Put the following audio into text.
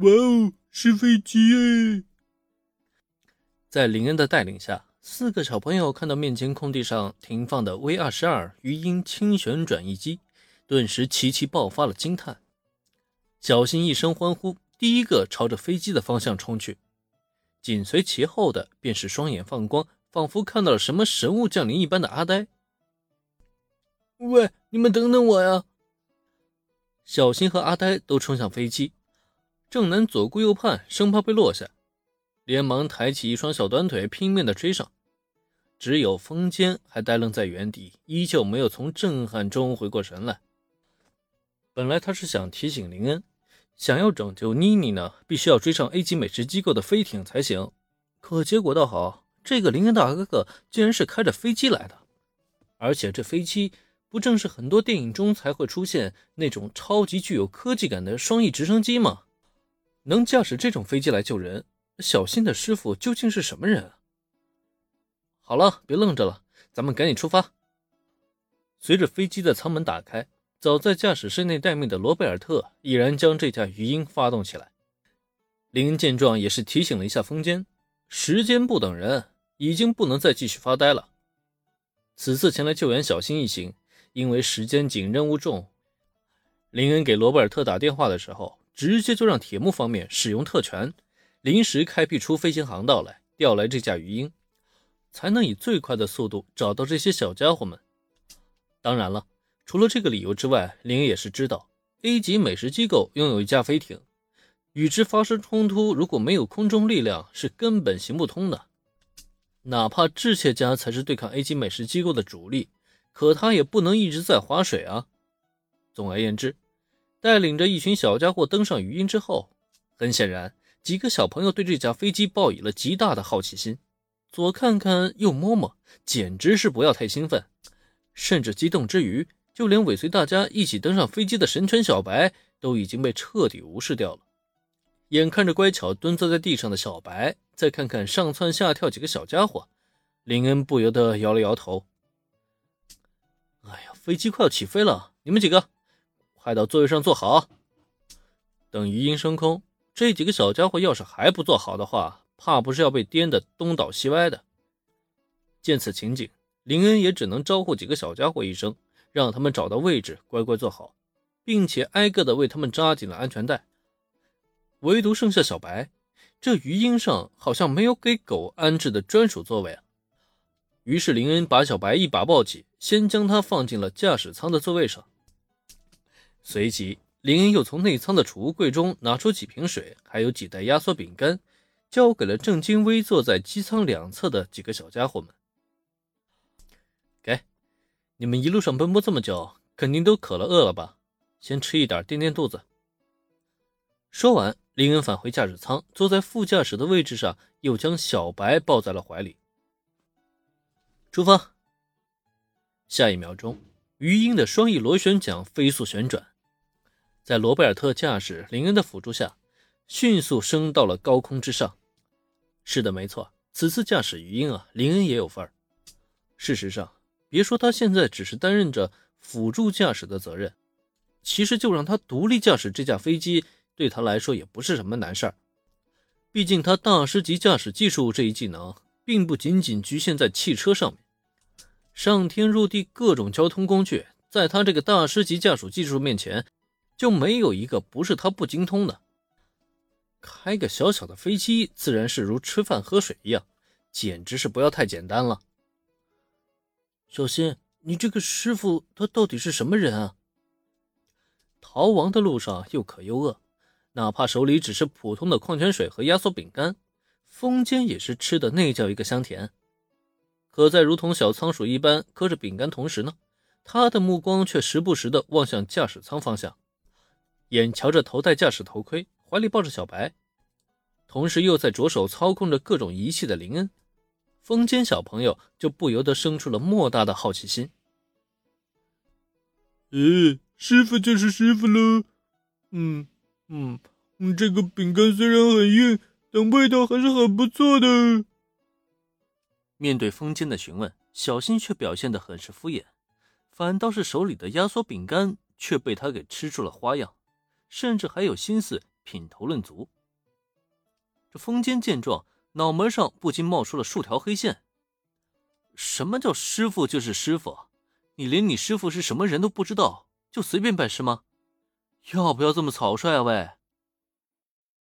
哇哦，是飞机哎！在林恩的带领下，四个小朋友看到面前空地上停放的 V 二十二鱼鹰轻旋转翼机，顿时齐齐爆发了惊叹。小新一声欢呼，第一个朝着飞机的方向冲去，紧随其后的便是双眼放光，仿佛看到了什么神物降临一般的阿呆。喂，你们等等我呀！小新和阿呆都冲向飞机，正南左顾右盼，生怕被落下，连忙抬起一双小短腿，拼命的追上。只有风间还呆愣在原地，依旧没有从震撼中回过神来。本来他是想提醒林恩，想要拯救妮妮呢，必须要追上 A 级美食机构的飞艇才行。可结果倒好，这个林恩大哥哥竟然是开着飞机来的，而且这飞机。不正是很多电影中才会出现那种超级具有科技感的双翼直升机吗？能驾驶这种飞机来救人，小新的师傅究竟是什么人啊？好了，别愣着了，咱们赶紧出发。随着飞机的舱门打开，早在驾驶室内待命的罗贝尔特已然将这架鱼鹰发动起来。林恩见状，也是提醒了一下风间：时间不等人，已经不能再继续发呆了。此次前来救援小新一行。因为时间紧，任务重，林恩给罗贝尔特打电话的时候，直接就让铁木方面使用特权，临时开辟出飞行航道来，调来这架鱼鹰，才能以最快的速度找到这些小家伙们。当然了，除了这个理由之外，林也是知道，A 级美食机构拥有一架飞艇，与之发生冲突，如果没有空中力量，是根本行不通的。哪怕智切家才是对抗 A 级美食机构的主力。可他也不能一直在划水啊。总而言之，带领着一群小家伙登上鱼鹰之后，很显然，几个小朋友对这架飞机抱以了极大的好奇心，左看看右摸摸，简直是不要太兴奋。甚至激动之余，就连尾随大家一起登上飞机的神犬小白都已经被彻底无视掉了。眼看着乖巧蹲坐在地上的小白，再看看上蹿下跳几个小家伙，林恩不由得摇了摇头。哎呀，飞机快要起飞了，你们几个快到座位上坐好。等余音升空，这几个小家伙要是还不坐好的话，怕不是要被颠得东倒西歪的。见此情景，林恩也只能招呼几个小家伙一声，让他们找到位置，乖乖坐好，并且挨个的为他们扎紧了安全带。唯独剩下小白，这鱼鹰上好像没有给狗安置的专属座位啊。于是林恩把小白一把抱起，先将他放进了驾驶舱的座位上。随即，林恩又从内舱的储物柜中拿出几瓶水，还有几袋压缩饼干，交给了正襟危坐在机舱两侧的几个小家伙们。给，你们一路上奔波这么久，肯定都渴了、饿了吧？先吃一点垫垫肚子。说完，林恩返回驾驶舱，坐在副驾驶的位置上，又将小白抱在了怀里。出发！下一秒钟，鱼鹰的双翼螺旋桨飞速旋转，在罗贝尔特驾驶、林恩的辅助下，迅速升到了高空之上。是的，没错，此次驾驶鱼鹰啊，林恩也有份儿。事实上，别说他现在只是担任着辅助驾驶的责任，其实就让他独立驾驶这架飞机，对他来说也不是什么难事儿。毕竟他大师级驾驶技术这一技能。并不仅仅局限在汽车上面，上天入地各种交通工具，在他这个大师级驾驶技术面前，就没有一个不是他不精通的。开个小小的飞机，自然是如吃饭喝水一样，简直是不要太简单了。小新，你这个师傅他到底是什么人啊？逃亡的路上又渴又饿，哪怕手里只是普通的矿泉水和压缩饼干。风间也是吃的那叫一个香甜，可在如同小仓鼠一般嗑着饼干同时呢，他的目光却时不时的望向驾驶舱方向，眼瞧着头戴驾驶头盔、怀里抱着小白，同时又在着手操控着各种仪器的林恩，风间小朋友就不由得生出了莫大的好奇心。呃，师傅就是师傅喽。嗯嗯嗯，这个饼干虽然很硬。但味道还是很不错的。面对风间的询问，小新却表现得很是敷衍，反倒是手里的压缩饼干却被他给吃出了花样，甚至还有心思品头论足。这风间见状，脑门上不禁冒出了数条黑线。什么叫师傅就是师傅？你连你师傅是什么人都不知道，就随便拜师吗？要不要这么草率啊？喂！